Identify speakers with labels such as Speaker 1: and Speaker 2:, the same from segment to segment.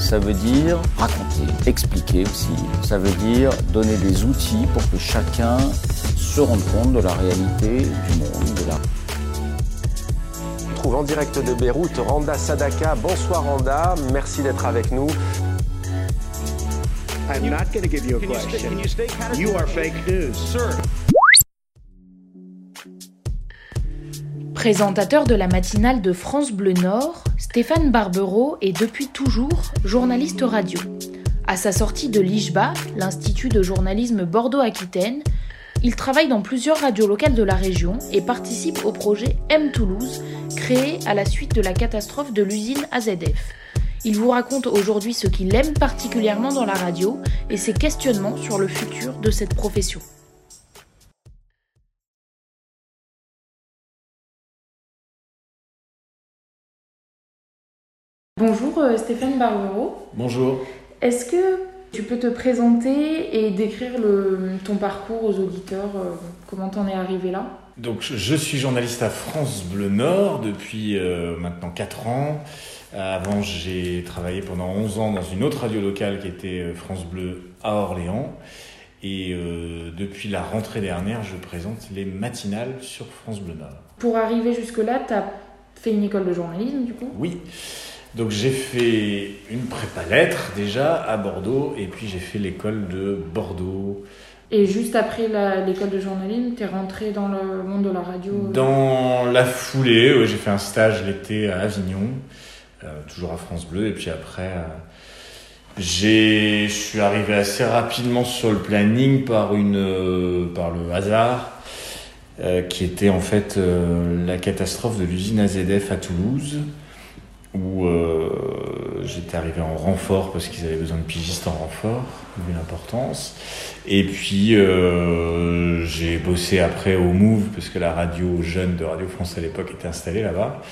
Speaker 1: ça veut dire raconter, expliquer aussi. Ça veut dire donner des outils pour que chacun se rende compte de la réalité du monde, de la
Speaker 2: On trouve en direct de Beyrouth Randa Sadaka. Bonsoir Randa, merci d'être avec nous.
Speaker 3: I'm not going to give you a question. You are fake news.
Speaker 4: Présentateur de la matinale de France Bleu Nord, Stéphane Barbero est depuis toujours journaliste radio. À sa sortie de l'IJBA, l'Institut de journalisme Bordeaux-Aquitaine, il travaille dans plusieurs radios locales de la région et participe au projet M Toulouse, créé à la suite de la catastrophe de l'usine AZF. Il vous raconte aujourd'hui ce qu'il aime particulièrement dans la radio et ses questionnements sur le futur de cette profession. Bonjour euh, Stéphane Barbero.
Speaker 5: Bonjour.
Speaker 4: Est-ce que tu peux te présenter et décrire le- ton parcours aux auditeurs euh, Comment t'en es arrivé là?
Speaker 5: Donc, je- suis journaliste à France Bleu Nord depuis euh, maintenant 4 ans. Avant, j'ai travaillé pendant 11 ans dans une autre radio locale qui était France Bleu à Orléans. Et euh, depuis la rentrée dernière, je présente les matinales sur France Bleu Nord.
Speaker 4: Pour arriver jusque-là, tu as fait une école de journalisme du coup?
Speaker 5: Oui. Donc j'ai fait une prépa lettres déjà à Bordeaux et puis j'ai fait l'école de Bordeaux.
Speaker 4: Et juste après l'école de journalisme, tu es rentré dans le monde de la radio
Speaker 5: Dans la foulée, ouais, j'ai fait un stage l'été à Avignon, euh, toujours à France Bleu, et puis après, euh, je suis arrivé assez rapidement sur le planning par une, euh, par le hasard, euh, qui était en fait euh, la catastrophe de l'usine AZF à Toulouse, où euh, j'étais arrivé en renfort parce qu'ils avaient besoin de pigistes en renfort, vu l'importance. Et puis euh, j'ai bossé après au Move parce que la radio jeune de Radio France à l'époque était installée là-bas.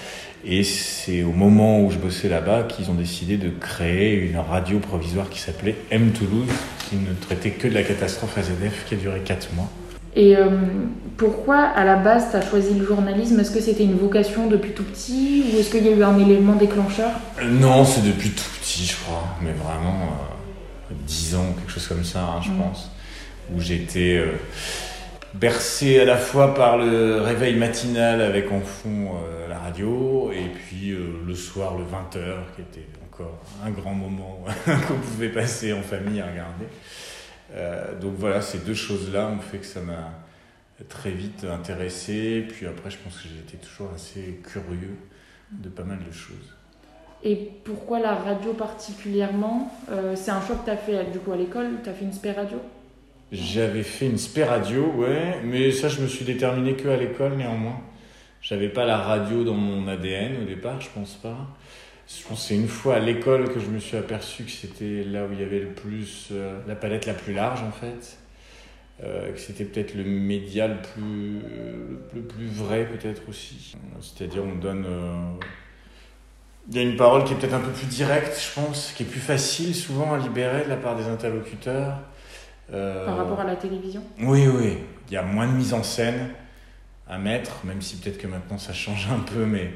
Speaker 5: Et c'est au moment où je bossais là-bas qu'ils ont décidé de créer une radio provisoire qui s'appelait M Toulouse, qui ne traitait que de la catastrophe AZF qui a duré 4 mois.
Speaker 4: Et euh, pourquoi à la base tu as choisi le journalisme? Est-ce que c'était une vocation depuis tout petit? Ou est-ce qu'il y a eu un élément déclencheur?
Speaker 5: Euh, Non, c'est depuis tout petit, je crois, mais vraiment euh, 10 ans, quelque chose comme ça, hein, je
Speaker 4: Mhm.
Speaker 5: pense, où j'étais euh, bercé à la fois par le réveil matinal avec en fond la radio, et puis le soir, le 20h, qui était encore un grand moment qu'on pouvait passer en famille à regarder. Euh, donc voilà, ces deux choses-là ont fait que ça m'a très vite intéressé, puis après je pense que j'étais toujours assez curieux de pas mal de choses.
Speaker 4: Et pourquoi la radio particulièrement? Euh, C'est un choix que tu as fait du coup à l'école? Tu as fait une spé radio?
Speaker 5: J'avais fait une spé radio, ouais, mais ça je me suis déterminé que à l'école néanmoins. J'avais pas la radio dans mon ADN au départ, je pense pas. Je pense que c'est une fois à l'école que je me suis aperçu que c'était là où il y avait le plus, euh, la palette la plus large en fait. Euh, que c'était peut-être le média le plus, le plus vrai peut-être aussi. C'est-à-dire on donne... euh, il y a une parole qui est peut-être un peu plus directe, je pense, qui est plus facile souvent à libérer de la part des interlocuteurs. Euh,
Speaker 4: par rapport à la télévision?
Speaker 5: Oui, oui. Il y a moins de mise en scène à mettre, même si peut-être que maintenant ça change un peu, mais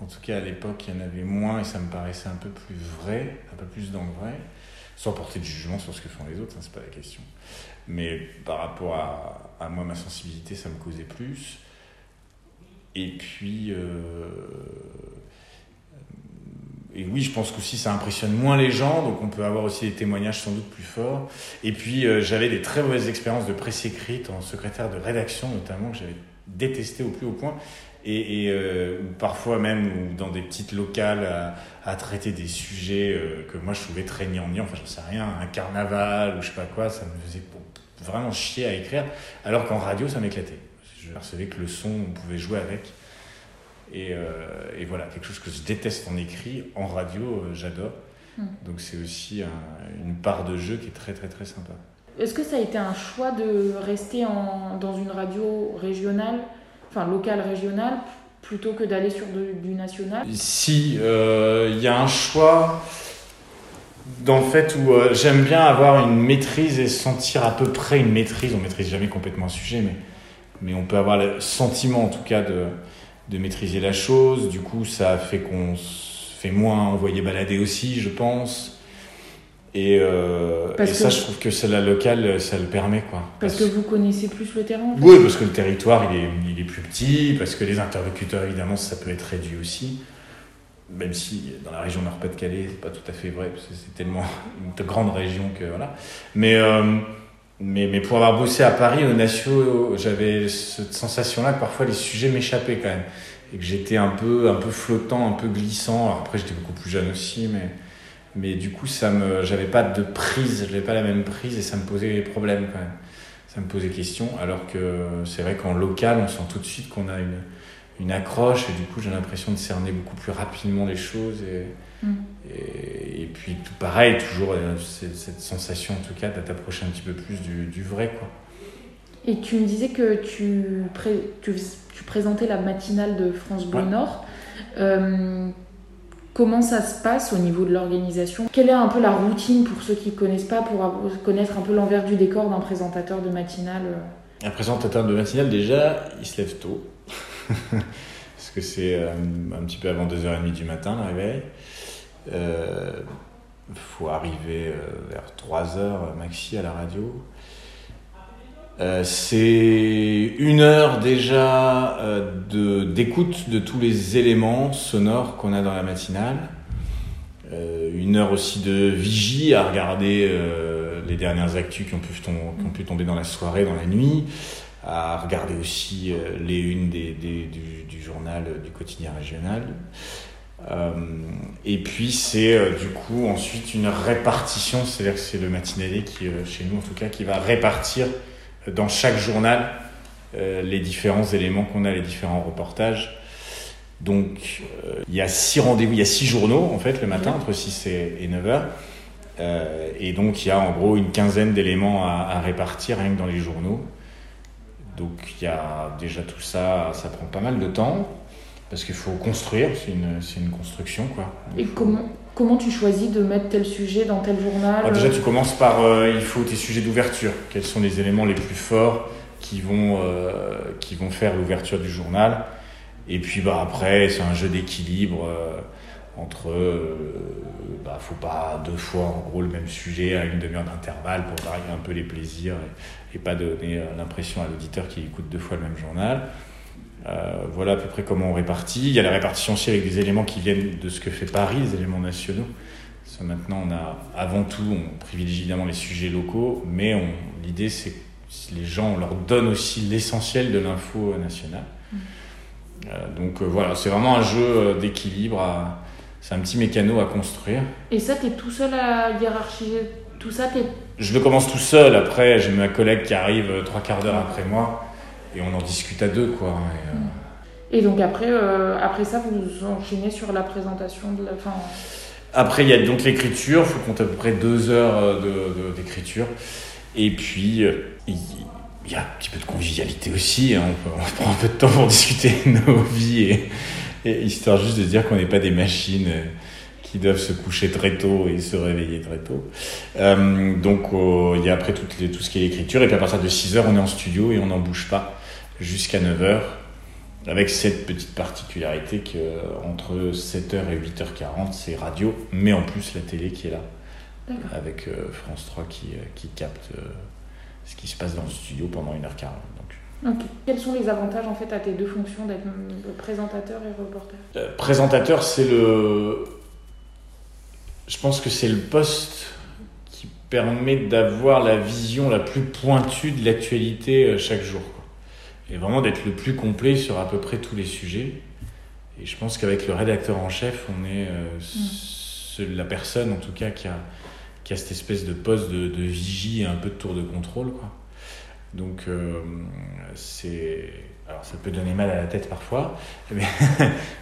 Speaker 5: en tout cas à l'époque il y en avait moins et ça me paraissait un peu plus vrai, un peu plus dans le vrai, sans porter de jugement sur ce que font les autres, hein, c'est pas la question. Mais par rapport à, à moi, ma sensibilité, ça me causait plus. Et puis, euh, et oui, je pense qu'aussi ça impressionne moins les gens, donc on peut avoir aussi des témoignages sans doute plus forts. Et puis j'avais des très mauvaises expériences de presse écrite en secrétaire de rédaction notamment, que j'avais détesté au plus haut point et, euh, parfois même dans des petites locales à, traiter des sujets euh, que moi je trouvais très gnangnan, enfin j'en sais rien, un carnaval ou je sais pas quoi, ça me faisait vraiment chier à écrire, alors qu'en radio ça m'éclatait. Je percevais que le son, on pouvait jouer avec. Et, euh, et, voilà, quelque chose que je déteste en écrit, en radio, j'adore. Hmm. Donc c'est aussi une part de jeu qui est très très très sympa.
Speaker 4: Est-ce que ça a été un choix de rester en, dans une radio régionale? Enfin local, régional, plutôt que d'aller sur du national
Speaker 5: Si, il euh, y a un choix dans le fait où euh, j'aime bien avoir une maîtrise et sentir à peu près une maîtrise. On maîtrise jamais complètement un sujet, mais, mais on peut avoir le sentiment en tout cas de, de maîtriser la chose. Du coup, ça fait qu'on fait moins envoyer balader aussi, je pense. Et, euh, ça, je trouve que c'est la locale, ça le permet. Quoi.
Speaker 4: Parce, que vous connaissez plus le terrain
Speaker 5: Oui, parce que le territoire, il est, il est, plus petit, parce que les interlocuteurs, évidemment, ça peut être réduit aussi. Même si dans la région Nord-Pas-de-Calais, c'est pas tout à fait vrai, parce que c'est tellement une grande région que voilà. Mais, euh, mais, mais pour avoir bossé à Paris, au Natio, j'avais cette sensation-là que parfois les sujets m'échappaient quand même. Et que j'étais un peu, un peu flottant, un peu glissant. Alors après, j'étais beaucoup plus jeune aussi, mais mais du coup, ça me, j'avais pas de prise, j'avais pas la même prise et ça me posait des problèmes quand même. Ça me posait question, alors que c'est vrai qu'en local, on sent tout de suite qu'on a une, une accroche et du coup, j'ai l'impression de cerner beaucoup plus rapidement les choses et, mm. et, et, puis tout pareil, toujours euh, cette sensation en tout cas de t'approcher un petit peu plus du, du, vrai quoi.
Speaker 4: Et tu me disais que tu, tu, tu, présentais la matinale de France Bleu Nord. Euh, Comment ça se passe au niveau de l'organisation? Quelle est un peu la routine pour ceux qui ne connaissent pas, pour connaître un peu l'envers du décor d'un présentateur de matinale
Speaker 5: Un présentateur de matinale, déjà, il se lève tôt. Parce que c'est euh, un petit peu avant 2h30 du matin, le réveil. Il euh, faut arriver euh, vers 3h maxi à la radio. Euh, c'est une heure déjà euh, de, d'écoute de tous les éléments sonores qu'on a dans la matinale. Euh, une heure aussi de vigie à regarder les dernières actus qui ont, pu qui ont pu tomber dans la soirée, dans la nuit. À regarder aussi les unes des, du, journal du quotidien régional. et puis c'est du coup ensuite une répartition, c'est-à-dire que c'est le matinalier qui, chez nous en tout cas, qui va répartir dans chaque journal euh, les différents éléments qu'on a, les différents reportages. Donc, euh, il y a six rendez-vous, il y a six journaux en fait le matin entre 6 et, 9 heures. Euh, et donc, il y a en gros une quinzaine d'éléments à, répartir rien que dans les journaux. Donc, il y a déjà tout ça, ça prend pas mal de temps parce qu'il faut construire, c'est une, une, construction quoi.
Speaker 4: et comment, comment tu choisis de mettre tel sujet dans tel journal
Speaker 5: ah, Déjà, tu commences par euh, il faut tes sujets d'ouverture. Quels sont les éléments les plus forts qui vont, euh, qui vont faire l'ouverture du journal? Et puis bah, après, c'est un jeu d'équilibre euh, entre. bah, faut pas deux fois en gros le même sujet à une demi-heure d'intervalle pour varier un peu les plaisirs et, et pas donner l'impression à l'auditeur qu'il écoute deux fois le même journal. Euh, voilà à peu près comment on répartit. Il y a la répartition aussi avec des éléments qui viennent de ce que fait Paris, les éléments nationaux. Maintenant, on a avant tout, on privilégie évidemment les sujets locaux, mais l'idée c'est que les gens, on leur donne aussi l'essentiel de l'info nationale. Mmh. Euh, donc euh, voilà, c'est vraiment un jeu d'équilibre. C'est un petit mécano à construire.
Speaker 4: Et ça, tu es tout seul à hiérarchiser tout ça
Speaker 5: Je le commence tout seul. Après, j'ai ma collègue qui arrive trois quarts d'heure après moi et on en discute à deux, quoi.
Speaker 4: Et, euh, donc après, euh, après ça, vous enchaînez sur la présentation de la fin.
Speaker 5: Après, il y a donc l'écriture, il faut compter à peu près deux heures euh, d'écriture. et puis, il y a un petit peu de convivialité aussi. Hein. On, prend un peu de temps pour discuter de nos vies, et, histoire juste de dire qu'on n'est pas des machines qui doivent se coucher très tôt et se réveiller très tôt. donc, il y a après tout, tout ce qui est l'écriture. Et puis à partir de 6 heures, on est en studio et on n'en bouge pas jusqu'à 9h, avec cette petite particularité qu'entre 7h et 8h40, c'est radio, mais en plus la télé qui est là, avec euh, France 3 qui, euh, qui capte euh, ce qui se passe dans le studio pendant 1h40.
Speaker 4: Donc. Quels sont les avantages en fait à tes deux fonctions d'être présentateur et reporter?
Speaker 5: Présentateur, c'est le je pense que c'est le poste qui permet d'avoir la vision la plus pointue de l'actualité chaque jour. Et vraiment d'être le plus complet sur à peu près tous les sujets. Et je pense qu'avec le rédacteur en chef, on est mm. la personne en tout cas qui a, qui a cette espèce de poste de, de vigie et un peu de tour de contrôle. Quoi. Donc euh, c'est... Alors ça peut donner mal à la tête parfois, mais,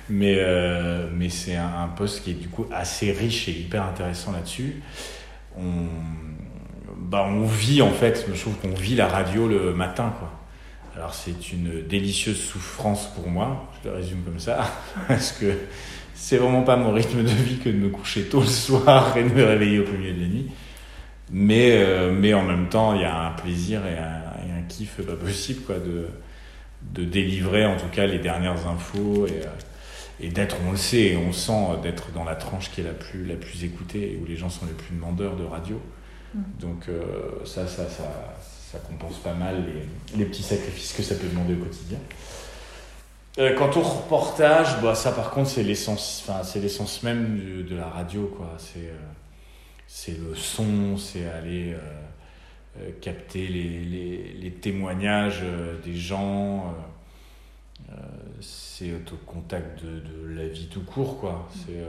Speaker 5: mais, euh, c'est un, poste qui est du coup assez riche et hyper intéressant là-dessus. On, bah, on vit en fait, je trouve qu'on vit la radio le matin. Quoi. Alors c'est une délicieuse souffrance pour moi, je le résume comme ça, parce que c'est vraiment pas mon rythme de vie que de me coucher tôt le soir et de me réveiller au milieu de la nuit. Mais, euh, mais en même temps, il y a un plaisir et un, et un kiff pas possible quoi, de, de délivrer en tout cas les dernières infos et, euh, et d'être, on le sait, on sent d'être dans la tranche qui est la plus, la plus écoutée et où les gens sont les plus demandeurs de radio. Mm. Donc euh, ça, ça, ça, ça compense pas mal les, petits sacrifices que ça peut demander au quotidien. Euh, quant au reportage, bah, ça par contre c'est l'essence, c'est l'essence même de, la radio quoi. C'est euh, c'est le son, c'est aller euh, capter les, les, les témoignages des gens, c'est au contact de, de, la vie tout court quoi. C'est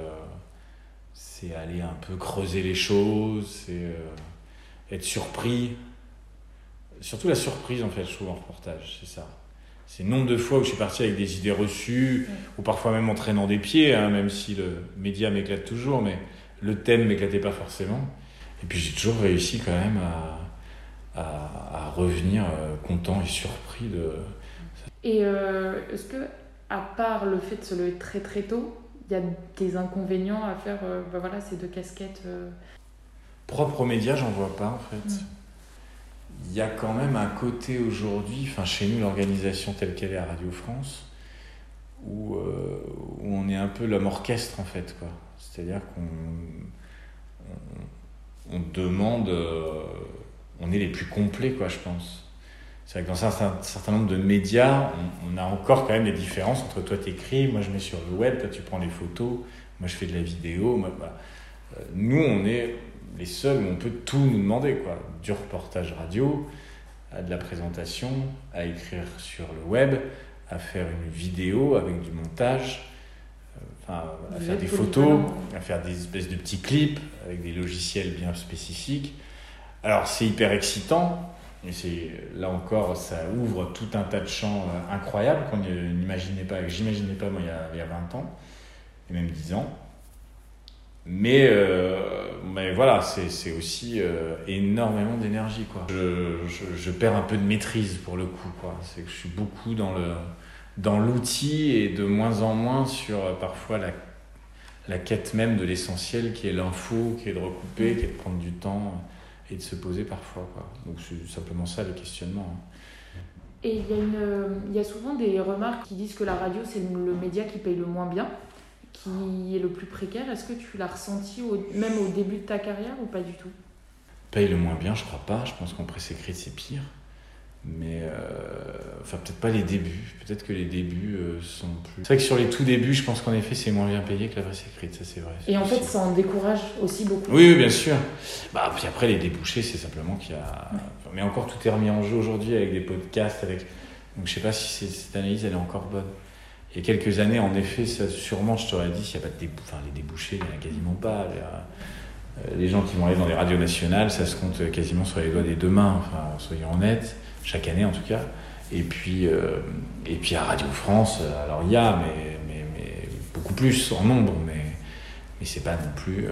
Speaker 5: c'est aller un peu creuser les choses, c'est être surpris. Surtout la surprise en fait, je trouve en reportage, c'est ça. C'est nombre de fois où je suis parti avec des idées reçues, ou parfois même en traînant des pieds, hein, même si le média m'éclate toujours, mais le thème m'éclatait pas forcément. Et puis j'ai toujours réussi quand même à, à, revenir euh, content et surpris de.
Speaker 4: Et euh, est-ce que, à part le fait de se lever très très tôt, il y a des inconvénients à faire euh, ben voilà, ces deux casquettes
Speaker 5: Propre aux médias, j'en vois pas en fait. Mm il y a quand même un côté aujourd'hui, enfin chez nous, l'organisation telle qu'elle est à Radio France, où, euh, où, on est un peu l'homme orchestre en fait. quoi. C'est-à-dire qu'on on, demande, euh, on est les plus complets, quoi, je pense. C'est vrai que dans un certain, nombre de médias, on, a encore quand même des différences entre toi t'écris, moi je mets sur le web, toi tu prends les photos, moi je fais de la vidéo. Euh, Nous, on est les seuls où on peut tout nous demander, quoi. Du reportage radio, à de la présentation, à écrire sur le web, à faire une vidéo avec du montage, euh, enfin, à faire des photos, à faire des espèces de petits clips avec des logiciels bien spécifiques. Alors c'est hyper excitant, et c'est là encore, ça ouvre tout un tas de champs euh, incroyables qu'on n'imaginait pas, que j'imaginais pas moi il y, a, il y, a, 20 ans, et même 10 ans. Mais, euh, mais voilà, c'est aussi euh, énormément d'énergie. quoi. Je, je, perds un peu de maîtrise pour le coup. C'est que je suis beaucoup dans le dans l'outil et de moins en moins sur euh, parfois la, la quête même de l'essentiel qui est l'info, qui est de recouper, qui est de prendre du temps et de se poser parfois. Quoi. Donc c'est simplement ça le questionnement. Hein.
Speaker 4: Et il y, il y a souvent des remarques qui disent que la radio, c'est le média qui paye le moins bien qui est le plus précaire. Est-ce que tu l'as ressenti même au début de ta carrière ou pas du tout?
Speaker 5: Paye le moins bien, je crois pas. Je pense qu'en presse écrite, c'est pire. Mais euh, enfin, peut-être pas les débuts. Peut-être que les débuts euh, sont plus. C'est vrai que sur les tout débuts, je pense qu'en effet, c'est moins bien payé que la presse écrite, ça c'est vrai.
Speaker 4: Et en fait, ça en décourage aussi beaucoup.
Speaker 5: Oui, oui bien sûr. Bah, puis après, les débouchés, c'est simplement qu'il y a. Mais encore, tout est remis en jeu aujourd'hui avec des podcasts. Avec... Donc je sais pas si cette analyse, elle est encore bonne. Il y a quelques années, en effet, sûrement, je t'aurais dit, s'il n'y a pas de les débouchés, il n'y en a quasiment pas. Euh, les, gens qui vont aller dans les radios nationales, ça se compte quasiment sur les doigts des deux mains, enfin, soyons honnêtes, chaque année en tout cas. Et puis, euh, et puis à Radio France, euh, alors il y a, mais, beaucoup plus en nombre, mais, mais c'est pas non plus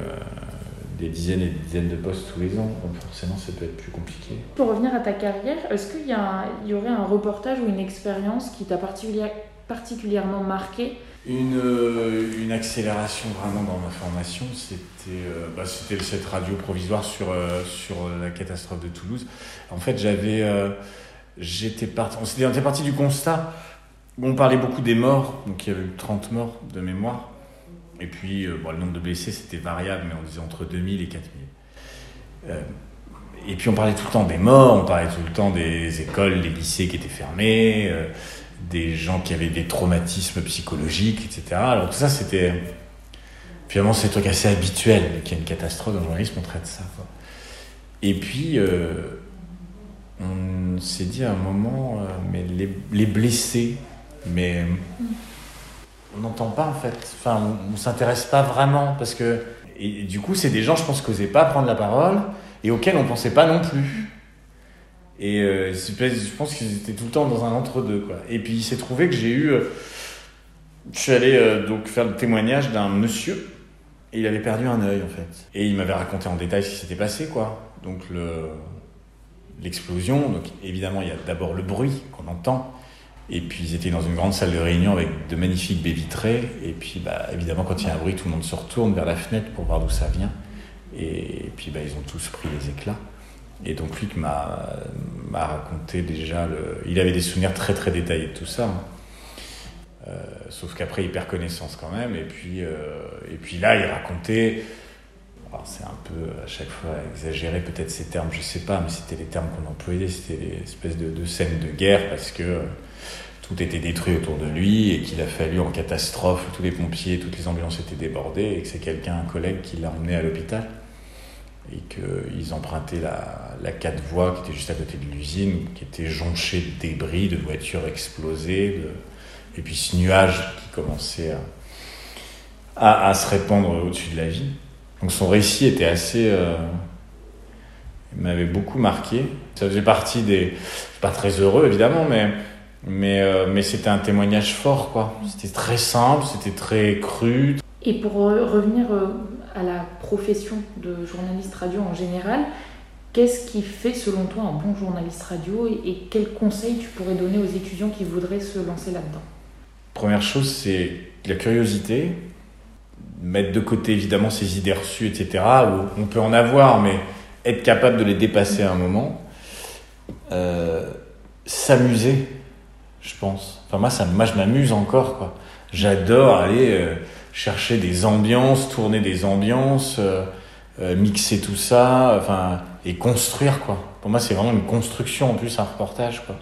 Speaker 5: des dizaines et des dizaines de postes tous les ans, donc forcément ça peut être plus compliqué.
Speaker 4: Pour revenir à ta carrière, est-ce qu'il y, y, aurait un reportage ou une expérience qui t'a particulièrement particulièrement marqué?
Speaker 5: Une, euh, une, accélération vraiment dans ma formation, c'était euh, bah, cette radio provisoire sur, euh, sur la catastrophe de Toulouse. En fait, j'avais, j'étais parti, on était parti du constat où on parlait beaucoup des morts, donc il y avait eu 30 morts de mémoire. Et puis, bon, le nombre de blessés, c'était variable, mais on disait entre 2000 et 4000. et puis, on parlait tout le temps des morts, on parlait tout le temps des écoles, des lycées qui étaient fermés des gens qui avaient des traumatismes psychologiques, etc. Alors tout ça, c'était Finalement, c'est un truc assez habituel, qu'il y a une catastrophe dans le journalisme, on traite ça. Et puis, euh, on s'est dit à un moment, euh, mais les, blessés, mais on n'entend pas en fait. Enfin, on, ne s'intéresse pas vraiment parce que, et, du coup, c'est des gens, je pense, qui n'osaient pas prendre la parole et auxquels on pensait pas non plus. Et euh, je pense qu'ils étaient tout le temps dans un entre-deux. Quoi. Et puis il s'est trouvé que j'ai eu. Euh, je suis allé euh, donc faire le témoignage d'un monsieur. Et il avait perdu un œil en fait. Et il m'avait raconté en détail ce qui s'était passé quoi. Donc le, l'explosion. Donc évidemment il y a d'abord le bruit qu'on entend. Et puis ils étaient dans une grande salle de réunion avec de magnifiques baies vitrées. Et puis bah, évidemment quand il y a un bruit tout le monde se retourne vers la fenêtre pour voir d'où ça vient. Et, puis bah, ils ont tous pris les éclats. Et donc lui m'a raconté déjà, il avait des souvenirs très très détaillés de tout ça. Hein. Euh, sauf qu'après il perd connaissance quand même. Et puis, euh, et puis là il racontait, c'est un peu à chaque fois exagéré peut-être ces termes, je sais pas, mais c'était les termes qu'on employait, c'était des espèces de, de, scènes de guerre parce que tout était détruit autour de lui et qu'il a fallu en catastrophe, tous les pompiers, toutes les ambulances étaient débordées et que c'est quelqu'un, un collègue qui l'a emmené à l'hôpital et qu'ils empruntaient la, la quatre voies qui était juste à côté de l'usine, qui était jonchée de débris, de voitures explosées, et puis ce nuage qui commençait à, à, se répandre au-dessus de la ville. Donc son récit était assez... Euh... Il m'avait beaucoup marqué. Ça faisait partie des... Pas très heureux évidemment, mais... Mais, euh, mais c'était un témoignage fort, quoi. C'était très simple, c'était très cru.
Speaker 4: Et pour revenir euh, à la profession de journaliste radio en général, qu'est-ce qui fait selon toi un bon journaliste radio et, quels conseils tu pourrais donner aux étudiants qui voudraient se lancer là-dedans?
Speaker 5: Première chose, c'est la curiosité, mettre de côté évidemment ses idées reçues, etc. Où on peut en avoir, mais être capable de les dépasser à un moment. Euh, s'amuser, je pense. Enfin moi, ça, je m'amuse encore. J'adore aller euh, chercher des ambiances, tourner des ambiances, euh, mixer tout ça, enfin, et construire, quoi. Pour moi, c'est vraiment une construction, en plus, un reportage, quoi.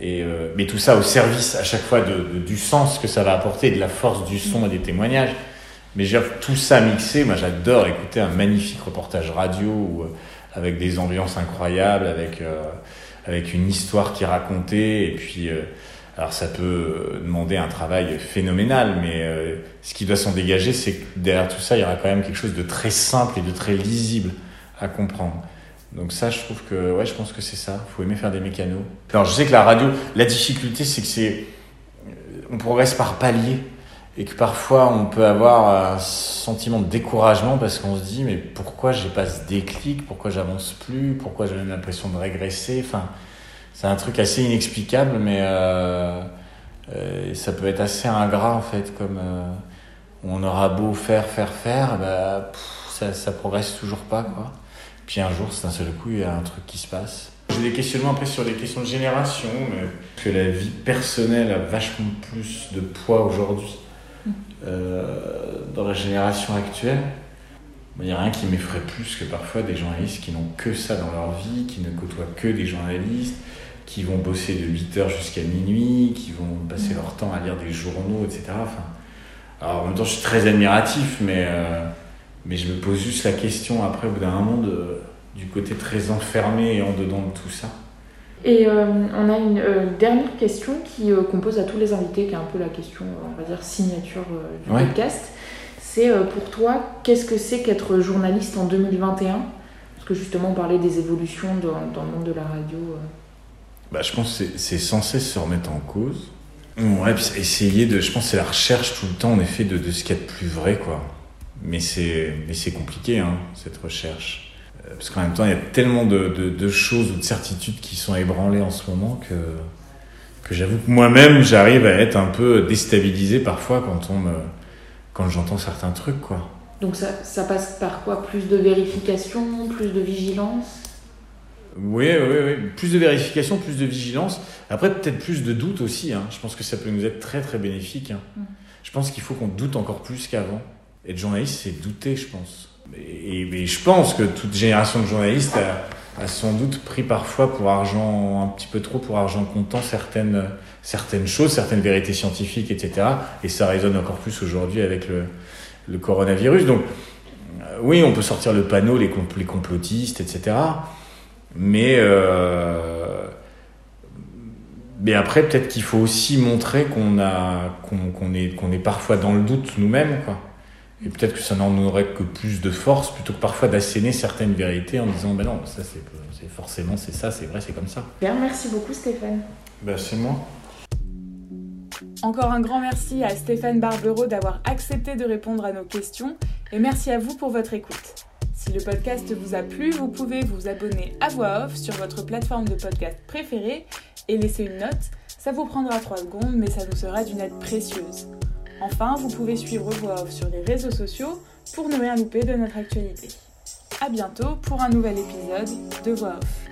Speaker 5: Et, euh, mais tout ça au service, à chaque fois, du sens que ça va apporter, de la force du son et des témoignages. Mais tout ça mixé, moi, j'adore écouter un magnifique reportage radio avec des ambiances incroyables, avec, avec une histoire qui est racontée, et puis alors ça peut demander un travail phénoménal, mais euh, ce qui doit s'en dégager, c'est que derrière tout ça, il y aura quand même quelque chose de très simple et de très lisible à comprendre. Donc ça, je trouve que, ouais, je pense que c'est ça. Faut aimer faire des mécanos. Alors je sais que la radio, la difficulté, c'est que c'est, on progresse par palier et que parfois on peut avoir un sentiment de découragement parce qu'on se dit mais pourquoi j'ai pas ce déclic, pourquoi j'avance plus, pourquoi j'ai l'impression de régresser? Enfin, c'est un truc assez inexplicable, mais euh, euh, ça peut être assez ingrat en fait, comme euh, on aura beau faire, faire, faire, bah, ça, ça progresse toujours pas quoi. Puis un jour, d'un seul coup, il y a un truc qui se passe. J'ai des questionnements après sur les questions de génération, mais que la vie personnelle a vachement plus de poids aujourd'hui dans la génération actuelle. Il n'y a rien qui m'effraie plus que parfois des journalistes qui n'ont que ça dans leur vie, qui ne côtoient que des journalistes, qui vont bosser de 8h jusqu'à minuit, qui vont passer leur temps à lire des journaux, etc. Enfin, alors en même temps, je suis très admiratif, mais, euh, mais je me pose juste la question après, au bout d'un moment, du côté très enfermé et en dedans de tout ça.
Speaker 4: Et euh, on a une euh, dernière question qui qu'on pose à tous les invités, qui est un peu la question, on va dire, signature du podcast. C'est pour toi, qu'est-ce que c'est qu'être journaliste en 2021 Parce que justement, on parlait des évolutions dans, dans le monde de la radio
Speaker 5: bah, Je pense que c'est censé se remettre en cause. Ouais, puis essayer de. Je pense que c'est la recherche tout le temps, en effet, de, de ce qu'il y a de plus vrai, quoi. Mais c'est compliqué, hein, cette recherche. Euh, parce qu'en même temps, il y a tellement de, de, de, choses ou de certitudes qui sont ébranlées en ce moment que, que j'avoue que moi-même, j'arrive à être un peu déstabilisé parfois quand, on me, quand j'entends certains trucs, quoi.
Speaker 4: Donc ça, ça passe par quoi? Plus de vérification, plus de vigilance?
Speaker 5: Oui, oui, oui. Plus de vérification, plus de vigilance. Après, peut-être plus de doute aussi. Hein. Je pense que ça peut nous être très, très bénéfique. Hein. Mm. Je pense qu'il faut qu'on doute encore plus qu'avant. Être journaliste, c'est douter, je pense. Et, je pense que toute génération de journalistes a, sans doute pris parfois pour argent, un petit peu trop pour argent comptant, certaines, certaines choses, certaines vérités scientifiques, etc. Et ça résonne encore plus aujourd'hui avec le, coronavirus. Donc, oui, on peut sortir le panneau, les, complotistes, etc. Mais, euh, mais après, peut-être qu'il faut aussi montrer qu'on a, est, qu'on est parfois dans le doute nous-mêmes, quoi. Et peut-être que ça n'en aurait que plus de force plutôt que parfois d'asséner certaines vérités en disant ben non, ça c'est, forcément c'est ça, c'est vrai, c'est comme ça.
Speaker 4: Bien, merci beaucoup Stéphane.
Speaker 5: Ben, c'est moi.
Speaker 6: Encore un grand merci à Stéphane Barbero d'avoir accepté de répondre à nos questions et merci à vous pour votre écoute. Si le podcast vous a plu, vous pouvez vous abonner à voix off sur votre plateforme de podcast préférée et laisser une note. Ça vous prendra 3 secondes, mais ça nous sera d'une aide précieuse. Enfin, vous pouvez suivre Voix Off sur les réseaux sociaux pour ne rien louper de notre actualité. A bientôt pour un nouvel épisode de Voix Off.